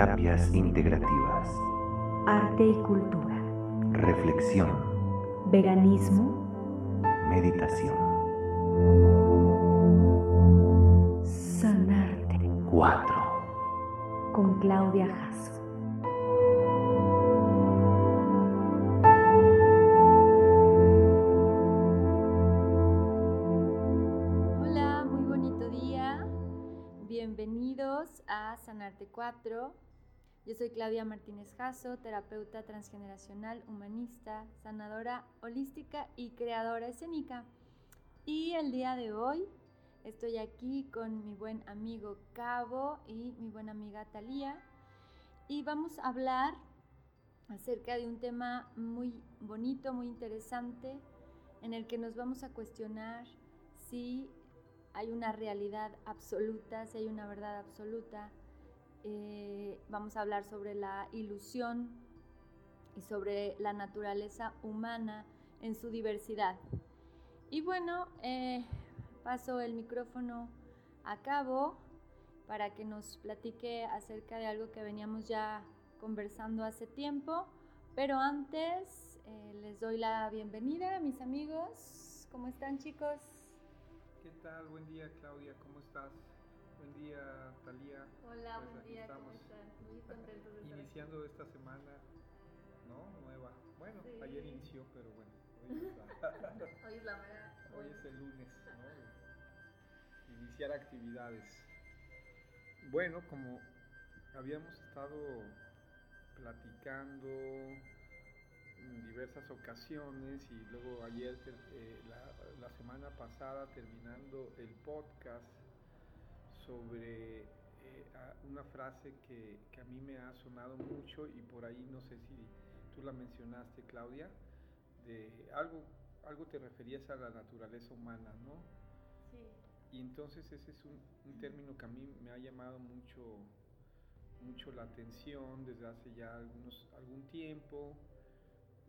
Terapias integrativas. Arte y cultura. Reflexión. Veganismo. Meditación. Sanarte. 4. Con Claudia Jasso. Hola, muy bonito día. Bienvenidos a Sanarte 4. Yo soy Claudia Martínez Jasso, terapeuta transgeneracional, humanista, sanadora holística y creadora escénica. Y el día de hoy estoy aquí con mi buen amigo Cabo y mi buena amiga Talía y vamos a hablar acerca de un tema muy bonito, muy interesante, en el que nos vamos a cuestionar si hay una realidad absoluta, si hay una verdad absoluta. Eh, vamos a hablar sobre la ilusión y sobre la naturaleza humana en su diversidad. Y bueno, eh, paso el micrófono a Cabo para que nos platique acerca de algo que veníamos ya conversando hace tiempo. Pero antes eh, les doy la bienvenida a mis amigos. ¿Cómo están chicos? ¿Qué tal? Buen día, Claudia, ¿cómo estás? Día, Talía. Hola, Pues buen día, ¿cómo estamos. están? Muy contentos de estar. Iniciando esta semana, ¿no? Nueva. Bueno, Sí. ayer inició, pero bueno, hoy, está- Hoy es la mera. hoy es el lunes, ¿no? Iniciar actividades. Bueno, como habíamos estado platicando en diversas ocasiones y luego ayer, eh, la, la semana pasada, terminando el podcast sobre eh, una frase que, que a mí me ha sonado mucho y por ahí no sé si tú la mencionaste, Claudia, de algo, algo te referías a la naturaleza humana, ¿no? Sí. Y entonces ese es un, un término que a mí me ha llamado mucho, mucho la atención desde hace ya algunos, algún tiempo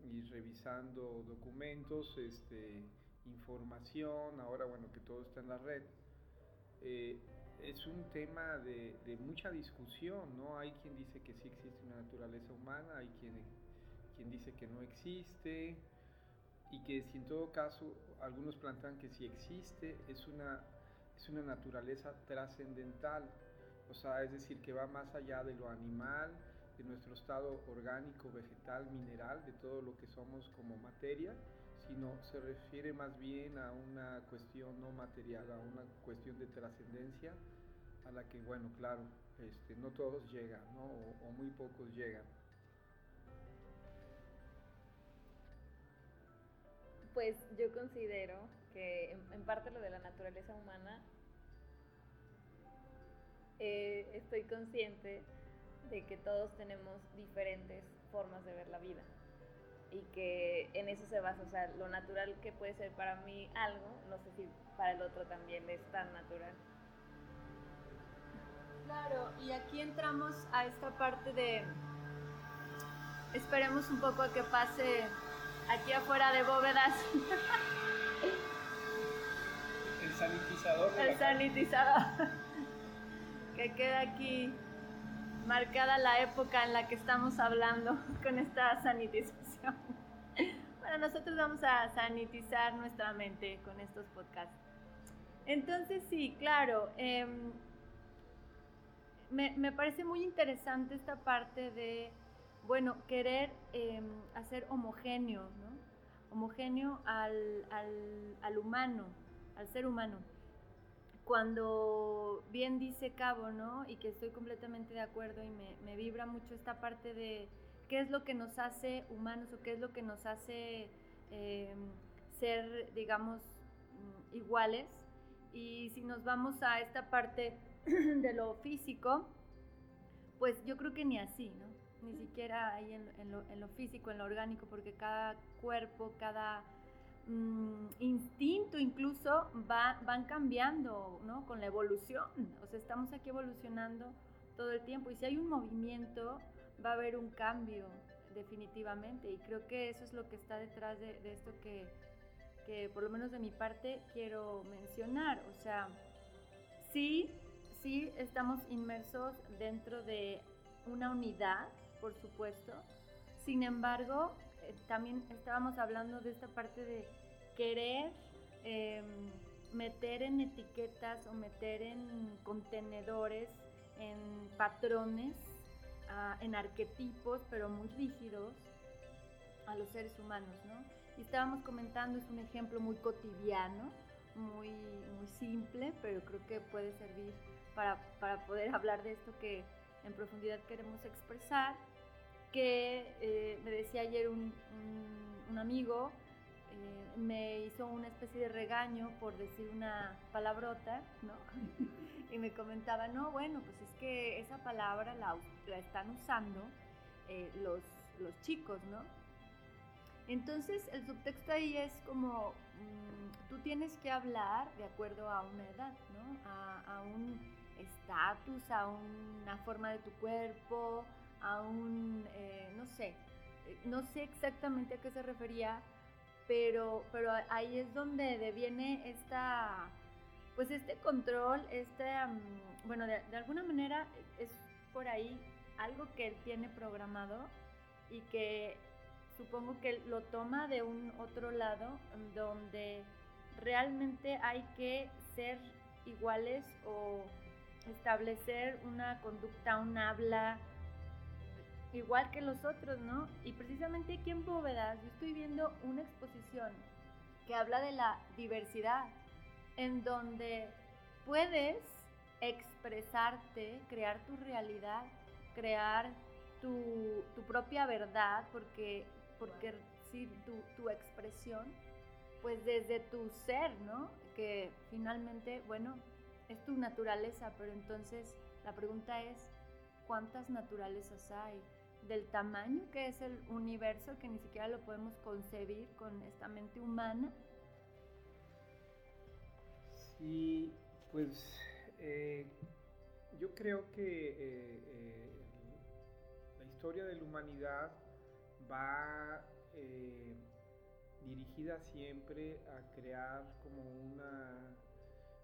y revisando documentos, este, información, ahora bueno que todo está en la red. eh, es un tema de, mucha discusión, ¿no? Hay quien dice que sí existe una naturaleza humana, hay quien, quien dice que no existe, y que si en todo caso algunos plantean que si existe es una, es una naturaleza trascendental, o sea, es decir, que va más allá de lo animal, de nuestro estado orgánico, vegetal, mineral, de todo lo que somos como materia, sino se refiere más bien a una cuestión no material, a una cuestión de trascendencia, a la que, bueno, claro, este, no todos llegan, ¿no? o, muy pocos llegan. Pues yo considero que en, en parte lo de la naturaleza humana, eh, estoy consciente de que todos tenemos diferentes formas de ver la vida y que en eso se basa, o sea, lo natural que puede ser para mí algo, no sé si para el otro también es tan natural. Claro, y aquí entramos a esta parte de. Esperemos un poco a que pase aquí afuera de bóvedas El sanitizador el sanitizador. que queda aquí marcada la época en la que estamos hablando con esta sanitización. Bueno, nosotros vamos a sanitizar nuestra mente con estos podcasts. Entonces, sí, claro, em, me, me parece muy interesante esta parte de, bueno, querer em, hacer homogéneo, ¿no? Homogéneo al, al, al humano, al ser humano. Cuando bien dice Cabo, ¿no? Y que estoy completamente de acuerdo y me, vibra mucho esta parte de qué es lo que nos hace humanos o qué es lo que nos hace eh, ser, digamos, mm, iguales. Y si nos vamos a esta parte de lo físico, pues yo creo que ni así, ¿no? Ni siquiera ahí en, en lo, en lo físico, en lo orgánico, porque cada cuerpo, cada mm, instinto incluso va, van cambiando, ¿no? Con la evolución. O sea, estamos aquí evolucionando todo el tiempo y si hay un movimiento, va a haber un cambio definitivamente. Y creo que eso es lo que está detrás de, de esto que, que por lo menos de mi parte quiero mencionar. O sea, sí, sí estamos inmersos dentro de una unidad, por supuesto. Sin embargo, también estábamos hablando de esta parte de querer em, meter en etiquetas o meter en contenedores, en patrones, ah, en arquetipos, pero muy rígidos a los seres humanos, ¿no? Y estábamos comentando, es un ejemplo muy cotidiano, muy, muy simple, pero creo que puede servir para, para poder hablar de esto que en profundidad queremos expresar, que eh, me decía ayer un, un, amigo, eh, me hizo una especie de regaño por decir una palabrota, ¿no? y me comentaba, no, bueno, pues es que esa palabra la, la están usando eh, los, los chicos, ¿no? Entonces el subtexto ahí es como, mm, tú tienes que hablar de acuerdo a una edad, ¿no? A, a un estatus, a una forma de tu cuerpo, a un, eh, no sé, eh, no sé exactamente a qué se refería, pero, pero ahí es donde deviene esta, pues este control, este, bueno, de, de alguna manera es por ahí algo que él tiene programado y que supongo que lo toma de un otro lado donde realmente hay que ser iguales o establecer una conducta, un habla igual que los otros, ¿no? Y precisamente aquí en Bóvedas yo estoy viendo una exposición que habla de la diversidad, en donde puedes expresarte, crear tu realidad, crear tu, tu propia verdad, porque porque sí, tu, tu expresión, pues desde tu ser, ¿no? Que finalmente, bueno, es tu naturaleza, pero entonces la pregunta es, ¿cuántas naturalezas hay? Del tamaño que es el universo, que ni siquiera lo podemos concebir con esta mente humana. Sí, pues eh, yo creo que eh, eh, la historia de la humanidad va dirigida siempre a crear como una,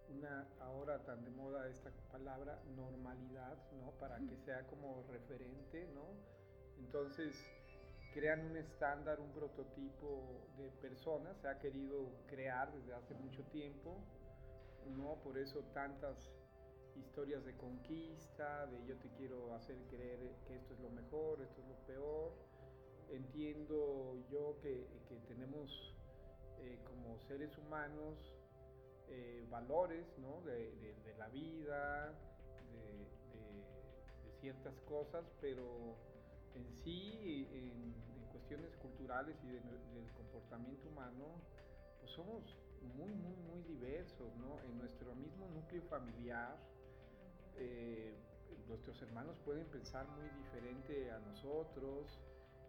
una, ahora tan de moda esta palabra, normalidad, ¿no? Para que sea como referente, ¿no? Entonces, crean un estándar, un prototipo de persona, se ha querido crear desde hace mucho tiempo, ¿no? Por eso tantas historias de conquista, de yo te quiero hacer creer que esto es lo mejor, esto es lo peor, entiendo yo que, tenemos eh, como seres humanos eh, valores ¿no? de, la vida, de, ciertas cosas, pero en sí, en, cuestiones culturales y del comportamiento humano, pues somos muy, muy, muy diversos, ¿no? En nuestro mismo núcleo familiar, eh, nuestros hermanos pueden pensar muy diferente a nosotros,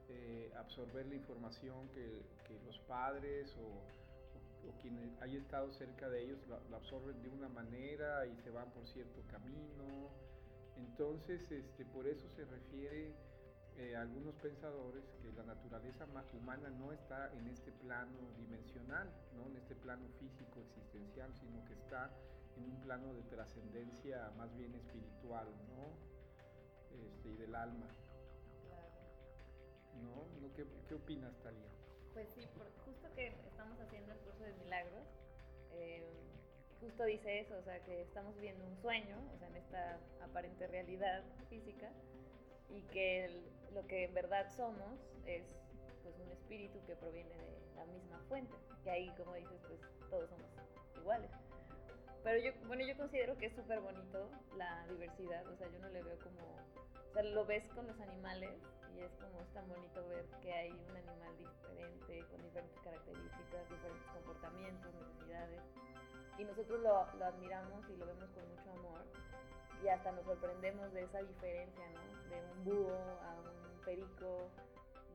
eh, absorber la información que, que los padres o, o, quienes hay estado cerca de ellos la, absorben de una manera y se van por cierto camino. Entonces, este, por eso se refiere eh, algunos pensadores que la naturaleza humana no está en este plano dimensional, ¿no? en este plano físico existencial, sino que está en un plano de trascendencia más bien espiritual ¿no? este, y del alma. ¿no? ¿Qué, qué opinas, Talia? Pues sí, por, justo que estamos haciendo el curso de milagros, eh, justo dice eso, o sea, que estamos viviendo un sueño, o sea, en esta aparente realidad física, y que lo que en verdad somos es pues un espíritu que proviene de la misma fuente, que ahí, como dices, pues todos somos iguales. Pero yo, bueno, yo considero que es súper bonito la diversidad, o sea, yo no le veo como, o sea, lo ves con los animales y es como es tan bonito ver que hay un animal diferente, con diferentes características, diferentes comportamientos, necesidades. Y nosotros lo, lo admiramos y lo vemos con mucho amor y hasta nos sorprendemos de esa diferencia, ¿no? De un búho a un perico,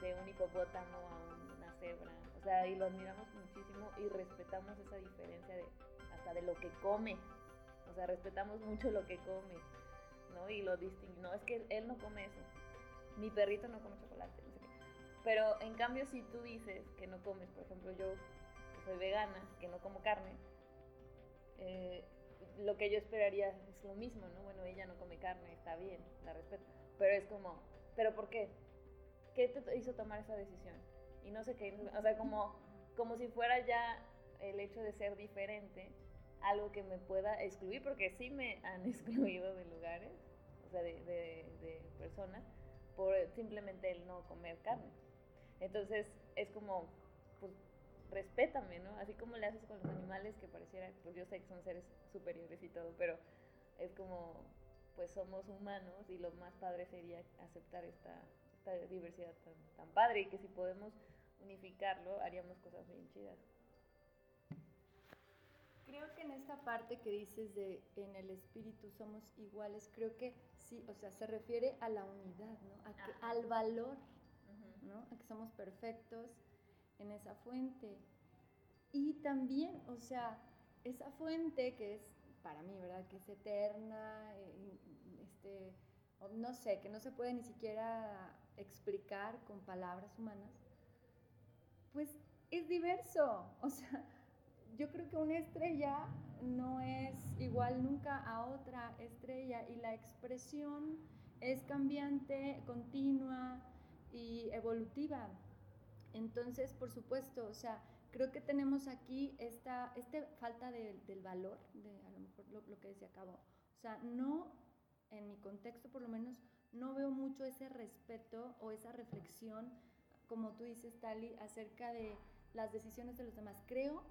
de un hipopótamo a una cebra. O sea, y lo admiramos muchísimo y respetamos esa diferencia de hasta de lo que come. O sea, respetamos mucho lo que come, ¿no? Y lo distinguimos. No, es que él no come eso mi perrito no come chocolate, no sé qué. Pero en cambio, si tú dices que no comes, por ejemplo, yo soy vegana, que no como carne, eh, lo que yo esperaría es lo mismo, ¿no? Bueno, ella no come carne, está bien, la respeto. pero es como, ¿pero por qué? ¿Qué te hizo tomar esa decisión? Y no sé qué, o sea, como, como si fuera ya el hecho de ser diferente, algo que me pueda excluir, porque sí me han excluido de lugares, o sea, de, de, de personas, por simplemente el no comer carne. Entonces es como, pues respétame, ¿no? Así como le haces con los animales que pareciera, pues yo sé que son seres superiores y todo, pero es como, pues somos humanos y lo más padre sería aceptar esta, esta diversidad tan, tan padre y que si podemos unificarlo haríamos cosas bien chidas. Creo que en esta parte que dices de en el espíritu somos iguales, creo que sí, o sea, se refiere a la unidad, ¿no? A que, al valor. ¿no? A que somos perfectos en esa fuente. Y también, o sea, esa fuente que es para mí, ¿verdad? Que es eterna, eh, este, no sé, que no se puede ni siquiera explicar con palabras humanas, pues es diverso. O sea, yo creo que una estrella no es igual nunca a otra estrella y la expresión es cambiante, continua y evolutiva. Entonces, por supuesto, o sea, creo que tenemos aquí esta, este falta de- del valor, de a lo mejor lo, lo que decía Cabo. O sea, no, en mi contexto por lo menos, no veo mucho ese respeto o esa reflexión, como tú dices, Tali, acerca de las decisiones de los demás. Creo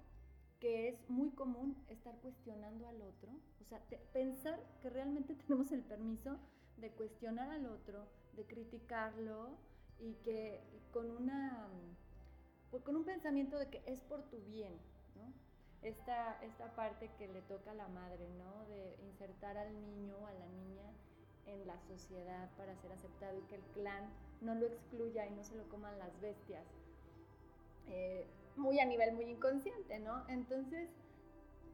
que es muy común estar cuestionando al otro, o sea, te- pensar que realmente tenemos el permiso de cuestionar al otro, de criticarlo y que con una pues, con un pensamiento de que es por tu bien. Esta, esta parte que le toca a la madre, ¿no? De insertar al niño o a la niña en la sociedad para ser aceptado y que el clan no lo excluya y no se lo coman las bestias. Eh, muy a nivel muy inconsciente, ¿no? Entonces,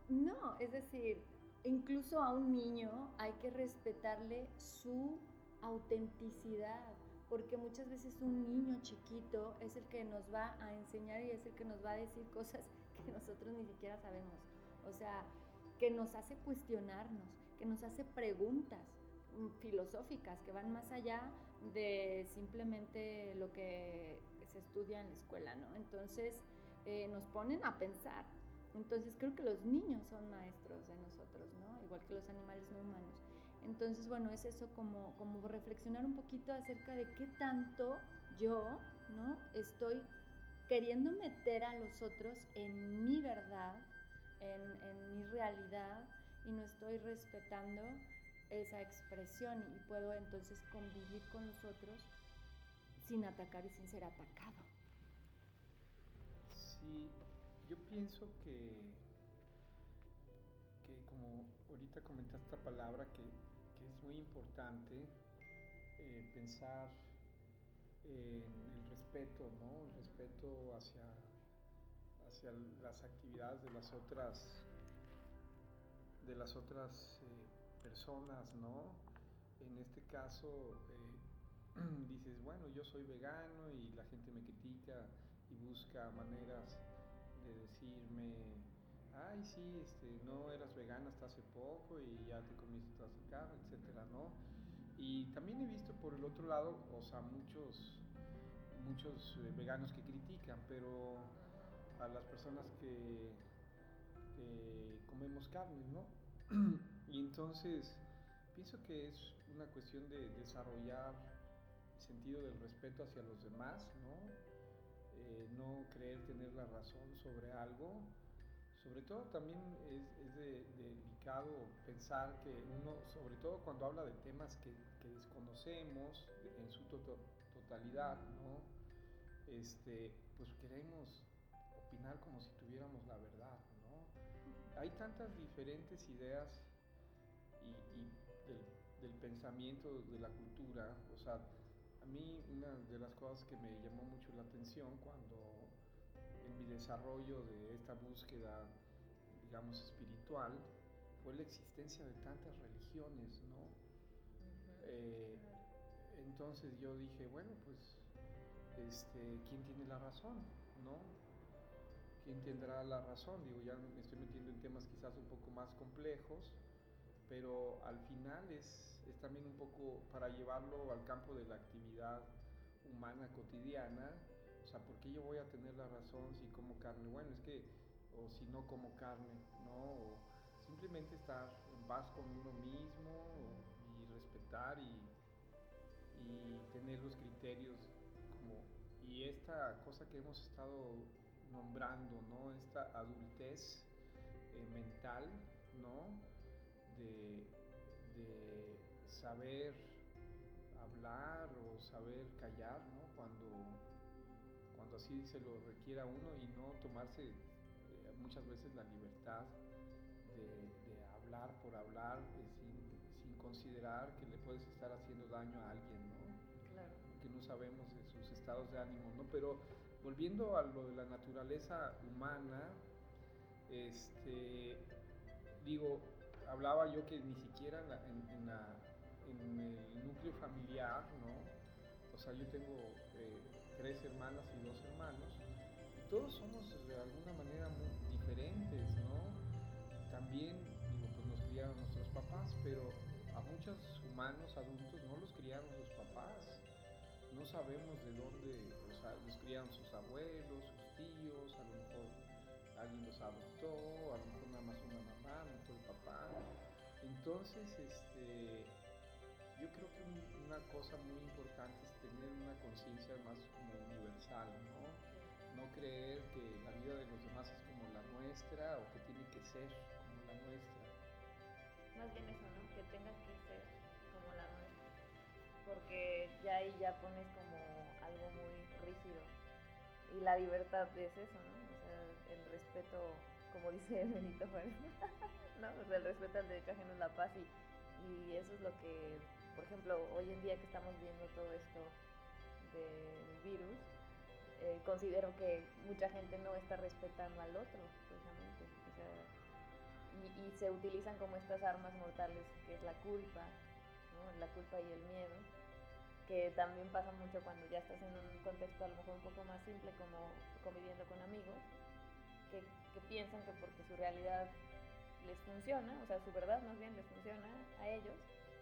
no, es decir, incluso a un niño hay que respetarle su autenticidad, porque muchas veces un niño chiquito es el que nos va a enseñar y es el que nos va a decir cosas que nosotros ni siquiera sabemos. O sea, que nos hace cuestionarnos, que nos hace preguntas mm, filosóficas que van más allá de simplemente lo que se estudia en la escuela, ¿no? Entonces, eh, nos ponen a pensar. Entonces, creo que los niños son maestros de nosotros, ¿no? Igual que los animales no humanos. Entonces, bueno, es eso como, como reflexionar un poquito acerca de qué tanto yo, ¿no? Estoy queriendo meter a los otros en mi verdad, en, mi realidad, y no estoy respetando esa expresión y puedo entonces convivir con los otros sin atacar y sin ser atacado. Sí, yo pienso que, que como ahorita comentaste esta palabra que muy importante eh, pensar en el respeto, ¿no? El respeto hacia, hacia las actividades de las otras de las otras eh, personas, ¿no? En este caso eh, dices, bueno, yo soy vegano y la gente me critica y busca maneras de decirme, ay, sí, este, no eras vegana hasta hace poco y ya te comiste toda esa carne, etcétera, ¿no? Y también he visto por el otro lado, o sea, muchos, muchos eh, veganos que critican, pero a las personas que, que comemos carne, ¿no? y entonces pienso que es una cuestión de desarrollar el sentido del respeto hacia los demás, ¿no? Eh, no creer tener la razón sobre algo. Sobre todo también es, es de, delicado pensar que uno, sobre todo cuando habla de temas que, desconocemos en su to totalidad, ¿no? Este, pues queremos opinar como si tuviéramos la verdad, ¿no? Hay tantas diferentes ideas y, del, del pensamiento, de la cultura, o sea, a mí una de las cosas que me llamó mucho la atención cuando desarrollo de esta búsqueda, digamos, espiritual, fue la existencia de tantas religiones, ¿no? Eh, entonces yo dije, bueno, pues, este, ¿quién tiene la razón, no? ¿Quién tendrá la razón? Digo, ya me estoy metiendo en temas quizás un poco más complejos, pero al final es, es también un poco para llevarlo al campo de la actividad humana cotidiana. O sea, ¿por qué yo voy a tener la razón si como carne? Bueno, es que, o si no como carne, ¿no? O simplemente estar en paz con uno mismo y respetar y, y tener los criterios como... Y esta cosa que hemos estado nombrando, ¿no? Esta adultez eh, mental, ¿no? De, de saber hablar o saber callar, ¿no? Cuando, cuando así se lo requiera uno y no tomarse eh, muchas veces la libertad de, de hablar por hablar eh, sin, sin, considerar que le puedes estar haciendo daño a alguien, ¿no? Claro. Que no sabemos de sus estados de ánimo, ¿no? Pero volviendo a lo de la naturaleza humana, este, digo, hablaba yo que ni siquiera en, la, en, en, la, en, el núcleo familiar, ¿no? O sea, yo tengo eh, tres hermanas y dos hermanos, y todos somos de alguna manera muy diferentes, ¿no? También, digo, pues nos criaron nuestros papás, pero a muchos humanos adultos no los criaron sus papás. No sabemos de dónde, los criaron sus abuelos, sus tíos, a lo mejor alguien los adoptó, a lo mejor nada más una mamá, lo mejor el papá. Entonces, este, yo creo que una cosa muy importante es tener una conciencia más como universal, ¿no? No creer que la vida de los demás es como la nuestra o que tiene que ser como la nuestra. Más bien eso, ¿no? Que tenga que ser como la nuestra. Porque ya ahí ya pones como algo muy rígido. Y la libertad es eso, ¿no? O sea, el respeto, como dice Benito Juárez, ¿no? O sea, el respeto al derecho ajeno es la paz y, y eso es lo que, por ejemplo, hoy en día que estamos viendo todo esto del virus, eh, considero que mucha gente no está respetando al otro, precisamente. O sea, y, se utilizan como estas armas mortales, que es la culpa, la culpa y el miedo, que también pasa mucho cuando ya estás en un contexto a lo mejor un poco más simple, como conviviendo con amigos, que piensan que porque su realidad les funciona, o sea, su verdad más bien les funciona a ellos,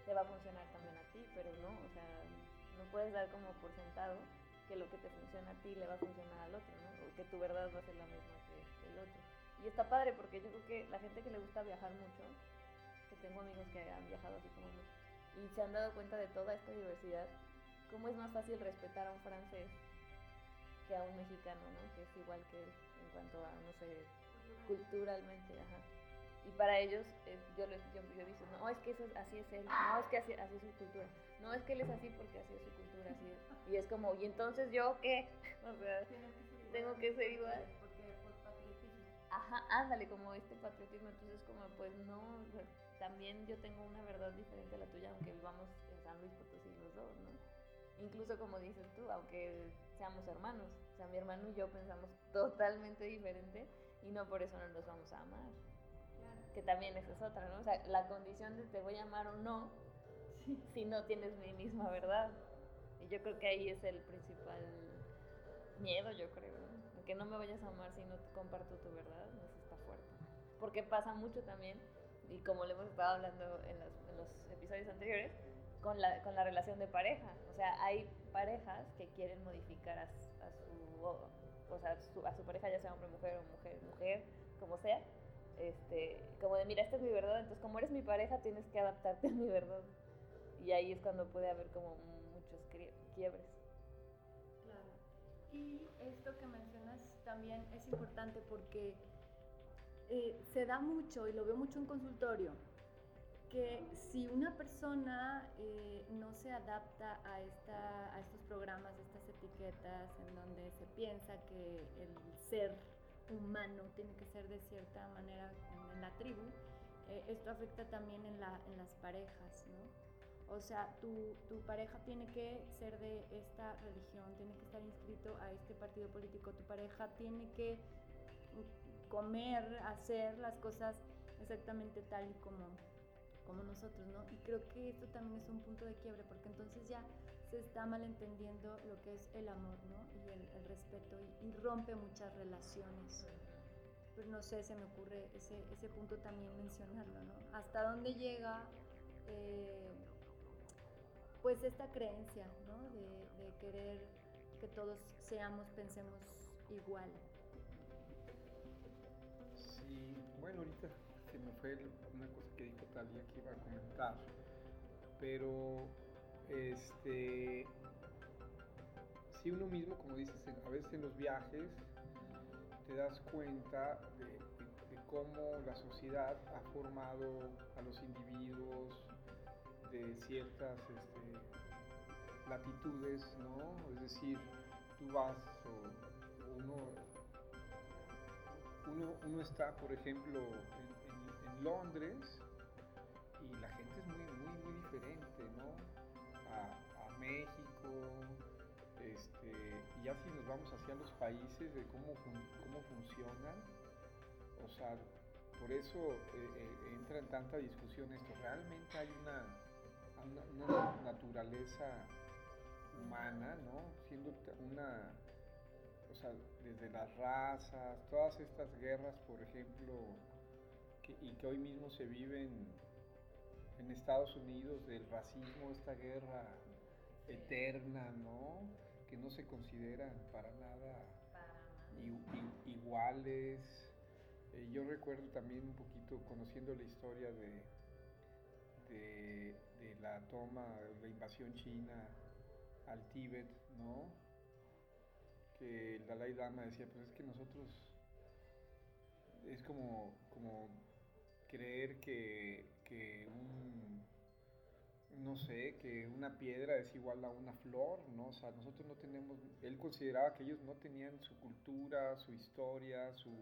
te va a funcionar también a ti, pero no, o sea, no puedes dar como por sentado que lo que te funciona a ti le va a funcionar al otro, ¿no? O que tu verdad va a ser la misma que el otro. Y está padre porque yo creo que la gente que le gusta viajar mucho, que tengo amigos que han viajado así como yo, y se han dado cuenta de toda esta diversidad, cómo es más fácil respetar a un francés que a un mexicano, ¿no? Que es igual que él en cuanto a, no sé, culturalmente, ajá. Y para ellos, eh, yo, les, yo, yo he visto, no, es que eso, así es él, no, es que así, así es su cultura, no, es que él es así porque así es su cultura, así es. Y es como, ¿y entonces yo qué? O sea, tengo que ser igual. Porque por patriotismo. Ajá, ándale, como este patriotismo, entonces como, pues no, también yo tengo una verdad diferente a la tuya, aunque vivamos en San Luis Potosí los dos, ¿no? Incluso como dices tú, aunque seamos hermanos, o sea, mi hermano y yo pensamos totalmente diferente y no por eso no nos vamos a amar que también esa es otra, ¿no? O sea, la condición de te voy a amar o no, sí. si no tienes mi misma verdad. Y yo creo que ahí es el principal miedo, yo creo, ¿no? Que no me vayas a amar si no comparto tu verdad, eso está fuerte. Porque pasa mucho también, y como le hemos estado hablando en, las, en los episodios anteriores, con la, con la relación de pareja. O sea, hay parejas que quieren modificar a, a su, o, o sea, su, a su pareja, ya sea hombre, mujer o mujer, mujer, como sea, este, como de, mira, esta es mi verdad, entonces como eres mi pareja tienes que adaptarte a mi verdad. Y ahí es cuando puede haber como muchos quiebres. Claro. Y esto que mencionas también es importante porque eh, se da mucho, y lo veo mucho en consultorio, que si una persona eh, no se adapta a, esta, a estos programas, estas etiquetas en donde se piensa que el ser humano tiene que ser de cierta manera en, la tribu, eh, esto afecta también en, la, en, las parejas, ¿no? O sea, tu, tu, pareja tiene que ser de esta religión, tiene que estar inscrito a este partido político, tu pareja tiene que comer, hacer las cosas exactamente tal y como, como nosotros, ¿no? Y creo que esto también es un punto de quiebre, porque entonces ya se está malentendiendo lo que es el amor, ¿no? Y el, respeto, y, y, rompe muchas relaciones. Pero no sé, se me ocurre ese, ese punto también mencionarlo, ¿no? Hasta dónde llega eh, pues esta creencia, ¿no? De, de querer que todos seamos, pensemos igual. Sí, bueno, ahorita se me fue una cosa que dijo Talia que iba a comentar, pero este, si uno mismo, como dices, a veces en los viajes te das cuenta de, cómo la sociedad ha formado a los individuos de ciertas este, latitudes, ¿no? Es decir, tú vas o uno uno, uno está, por ejemplo, en- en Londres y la gente es muy, muy, muy diferente, ¿no? México, este, y ya si nos vamos hacia los países de cómo, cómo funcionan, o sea, por eso eh, eh, entra en tanta discusión esto. Realmente hay una, naturaleza humana, ¿no? Siendo una, o sea, desde las razas, todas estas guerras, por ejemplo, y que hoy mismo se viven en Estados Unidos, del racismo, esta guerra eterna, ¿no? Que no se consideran para nada i- i- iguales. Eh, yo recuerdo también un poquito conociendo la historia de, de, de la toma, la invasión china al Tíbet, ¿no? Que el Dalai Lama decía, pues es que nosotros es como, como creer que, que un, no sé, que una piedra es igual a una flor, ¿no? O sea, nosotros no tenemos, él consideraba que ellos no tenían su cultura, su historia, su,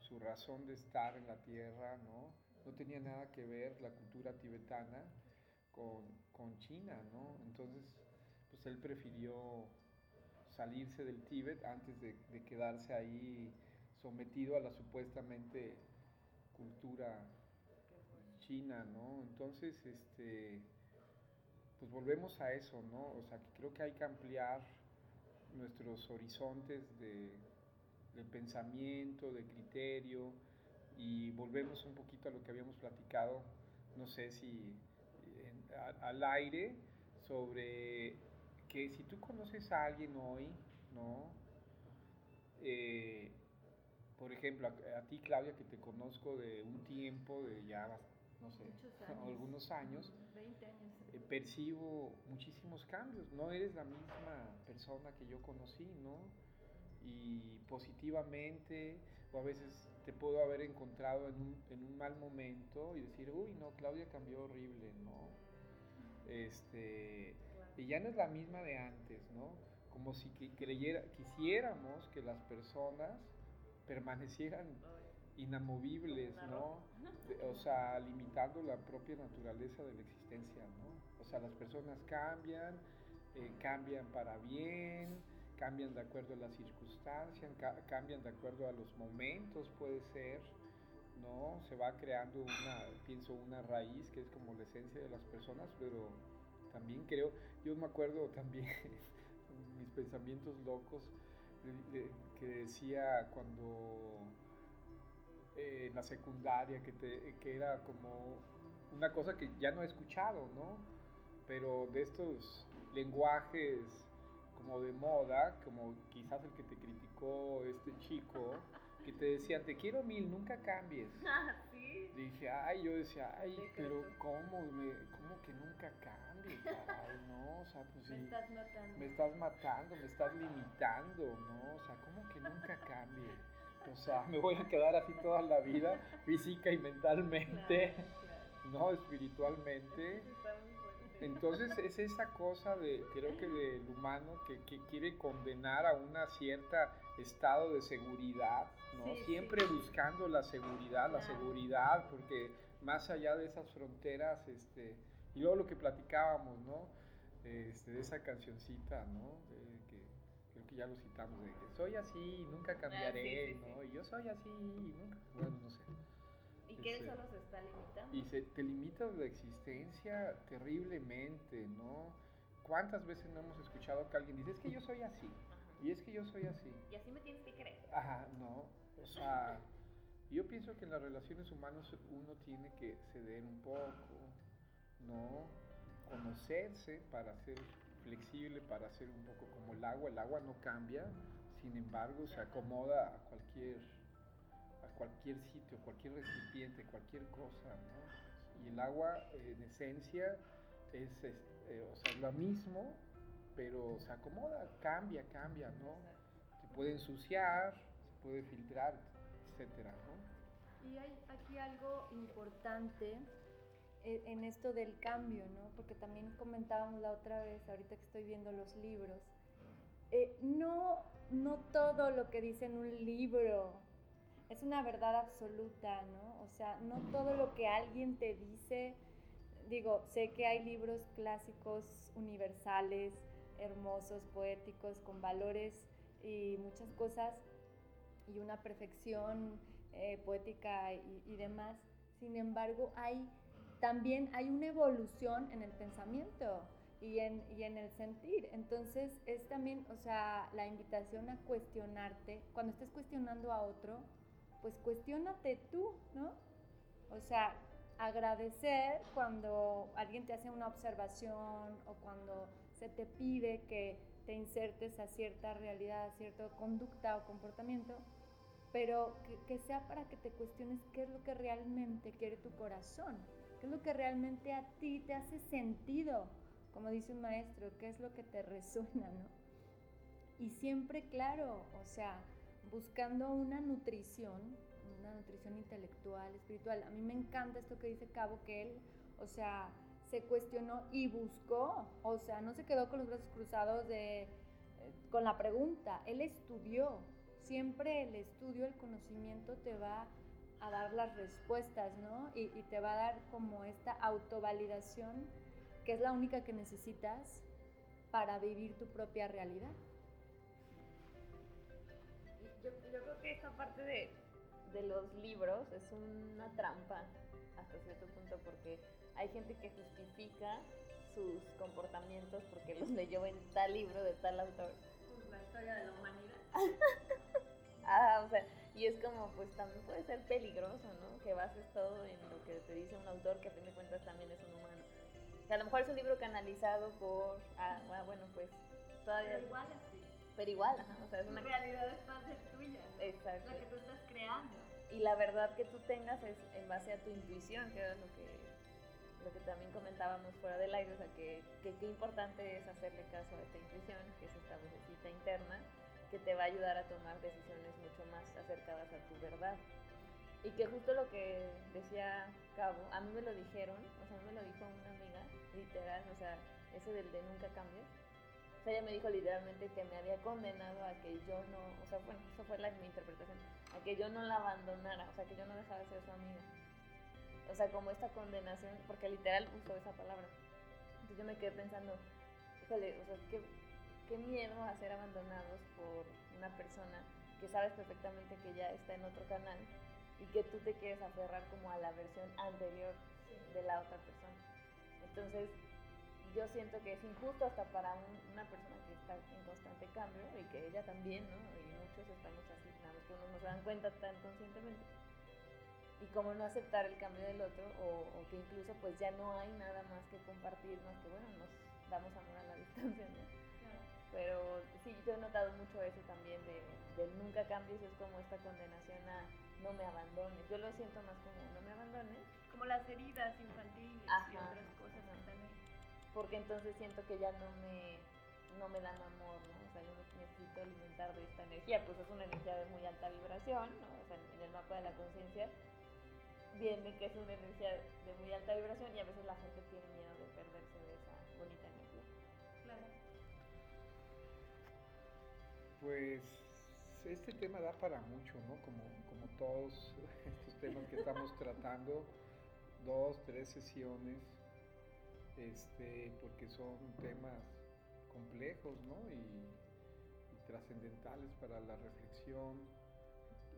su razón de estar en la tierra, ¿no? No tenía nada que ver la cultura tibetana con, con China, ¿no? Entonces, pues él prefirió salirse del Tíbet antes de, de quedarse ahí sometido a la supuestamente cultura china, ¿no? Entonces, este, pues volvemos a eso, ¿no? O sea, que creo que hay que ampliar nuestros horizontes de, de pensamiento, de criterio, y volvemos un poquito a lo que habíamos platicado, no sé si en- a- al aire, sobre que si tú conoces a alguien hoy, ¿no? Eh, por ejemplo, a, a ti, Claudia, que te conozco de un tiempo, de ya, no sé, años. algunos años, 20 años. Percibo muchísimos cambios. No eres la misma persona que yo conocí, ¿no? Y positivamente, o a veces te puedo haber encontrado en un, en un mal momento y decir, uy, no, Claudia cambió horrible, ¿no? Este, y ya no es la misma de antes, ¿no? Como si creyera, quisiéramos que las personas permanecieran inamovibles, ¿no? De- o sea, limitando la propia naturaleza de la existencia, ¿no? O sea, las personas cambian, eh, cambian para bien, cambian de acuerdo a las circunstancias, ca- cambian de acuerdo a los momentos, puede ser, ¿no? Se va creando una, pienso, una raíz que es como la esencia de las personas, pero también creo, yo me acuerdo también, mis pensamientos locos, de- de- que decía cuando eh, en la secundaria, que, te- que era como una cosa que ya no he escuchado, ¿no? Pero de estos lenguajes como de moda, como quizás el que te criticó este chico, que te decía, te quiero mil, nunca cambies. Ah, sí. Dije, ay, yo decía, ay, pero. ¿cómo, me, cómo que nunca cambie? Caray, no, o sea, pues Me estás matando. me estás matando, me estás limitando, ¿no? O sea, ¿cómo que nunca cambie? O sea, me voy a quedar así toda la vida, física y mentalmente, Claro, claro. no espiritualmente. Está muy. Entonces es esa cosa de, creo que del humano que, que quiere condenar a una cierta estado de seguridad, ¿no? Sí, sí. Siempre buscando la seguridad, la seguridad, porque más allá de esas fronteras, este, y luego lo que platicábamos, ¿no? Este, de esa cancioncita, ¿no? De que ya lo citamos, de que soy así, nunca cambiaré, Ah, sí, sí, ¿no? Y yo soy así, y nunca, bueno, no sé. Y que él Ese- solo se está limitando. Y se, te limitas la existencia terriblemente, ¿no? ¿Cuántas veces no hemos escuchado que alguien dice, es que yo soy así? Ajá. Y es que yo soy así. Y así me tienes que creer. Ajá, no. O sea, yo pienso que en las relaciones humanas uno tiene que ceder un poco, ¿no? conocerse, para ser flexible, para ser un poco como el agua. El agua no cambia, sin embargo, se acomoda a cualquier, a cualquier sitio, cualquier recipiente, cualquier cosa. Y el agua, en esencia, es, eh, o sea, lo mismo, pero se acomoda, cambia, cambia, ¿no? Se puede ensuciar, se puede filtrar, etcétera, ¿no? Y hay aquí algo importante eh, en esto del cambio, ¿no? Porque también comentábamos la otra vez, ahorita que estoy viendo los libros, eh, no, no todo lo que dice en un libro es una verdad absoluta, ¿no? O sea, no todo lo que alguien te dice, digo, sé que hay libros clásicos, universales, hermosos, poéticos, con valores y muchas cosas y una perfección eh, poética y, y demás. Sin embargo, hay también hay una evolución en el pensamiento y en, y en el sentir. Entonces es también, o sea, la invitación a cuestionarte. Cuando estés cuestionando a otro, pues cuestionate tú, ¿no? O sea, agradecer cuando alguien te hace una observación o cuando se te pide que te insertes a cierta realidad, a cierta conducta o comportamiento, pero que, que sea para que te cuestiones qué es lo que realmente quiere tu corazón, qué es lo que realmente a ti te hace sentido, como dice un maestro, qué es lo que te resuena, ¿no? Y siempre, claro, o sea, buscando una nutrición, una nutrición intelectual, espiritual. A mí me encanta esto que dice Cabo, que él, o sea, se cuestionó y buscó, o sea, no se quedó con los brazos cruzados de, eh, con la pregunta, él estudió. Siempre el estudio, el conocimiento te va a dar las respuestas, ¿no? Y, y te va a dar como esta autovalidación que es la única que necesitas para vivir tu propia realidad. Yo, yo creo que esta parte de, de los libros es una trampa hasta cierto punto porque hay gente que justifica sus comportamientos porque los leyó en tal libro de tal autor. Pues la historia de la humanidad. ah, o sea, y es como, pues también puede ser peligroso, ¿no? Que bases todo en lo que te dice un autor que a fin de cuentas también es un humano. O sea, a lo mejor es un libro canalizado por, ah, bueno, pues todavía... Pero igual así. Pero igual, ajá, o sea, es una... realidad es de tuya. Exacto. La que tú estás creando. y la verdad que tú tengas es en base a tu intuición, que era lo que, lo que también comentábamos fuera del aire, o sea, que, qué importante es hacerle caso a esta intuición, que es esta vocecita interna, que te va a ayudar a tomar decisiones mucho más a tu verdad. Y que justo lo que decía Cabo, a mí me lo dijeron, o sea, a mí me lo dijo una amiga, literal, o sea, ese del de nunca cambies. O sea, ella me dijo literalmente que me había condenado a que yo no, o sea, bueno, eso fue la, mi interpretación, a que yo no la abandonara, o sea, que yo no dejara de ser su amiga. O sea, como esta condenación, porque literal usó esa palabra. Entonces yo me quedé pensando, híjole, o sea, qué, qué miedo a ser abandonados por una persona que sabes perfectamente que ya está en otro canal y que tú te quieres aferrar como a la versión anterior de la otra persona. Entonces, yo siento que es injusto hasta para un- una persona que está en constante cambio y que ella también, ¿no? Y muchos estamos así, nada más que no se dan cuenta tan conscientemente. Y como no aceptar el cambio del otro o, o que incluso pues ya no hay nada más que compartir, más que bueno, nos damos amor a la distancia, ¿no? Pero sí, yo he notado mucho eso también nunca cambies, es como esta condenación a no me abandones. Yo lo siento más como no me abandones, Como las heridas infantiles y otras cosas ahí. porque entonces siento que ya no me, no me dan amor, ¿no? O sea, yo me necesito alimentar de esta energía, pues es una energía de muy alta vibración, ¿no? O sea, en el mapa de la conciencia viene que es una energía de muy alta vibración y a veces la gente tiene miedo de perderse de esa bonita energía. Claro. Pues este tema da para mucho, ¿no? Como, como todos estos temas que estamos tratando, dos, tres sesiones, este, porque son temas complejos, ¿no? Y, y trascendentales para la reflexión.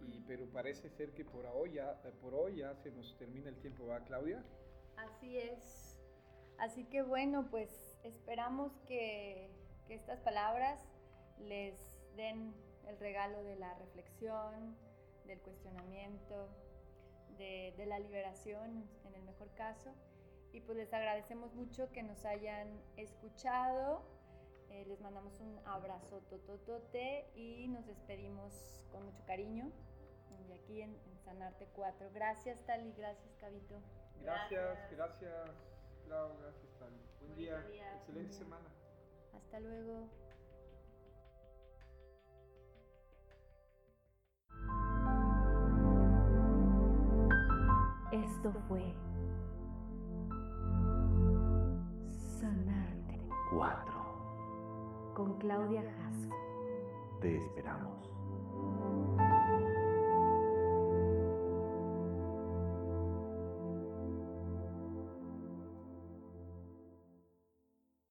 Y, pero parece ser que por hoy, ya, por hoy ya se nos termina el tiempo, ¿va, Claudia? Así es. Así que bueno, pues esperamos que, que estas palabras les den el regalo de la reflexión, del cuestionamiento, de, de la liberación en el mejor caso. Y pues les agradecemos mucho que nos hayan escuchado. Eh, les mandamos un abrazo tototote y nos despedimos con mucho cariño. Y aquí en, en Sanarte 4. Gracias, Tali. Gracias, Cabito. Gracias, Gracias. gracias, Clau, gracias, Tali. Buen Bonito día, día. excelente Buen día. semana. Hasta luego. Esto fue Sanarte 4. con Claudia Jasso. Te esperamos.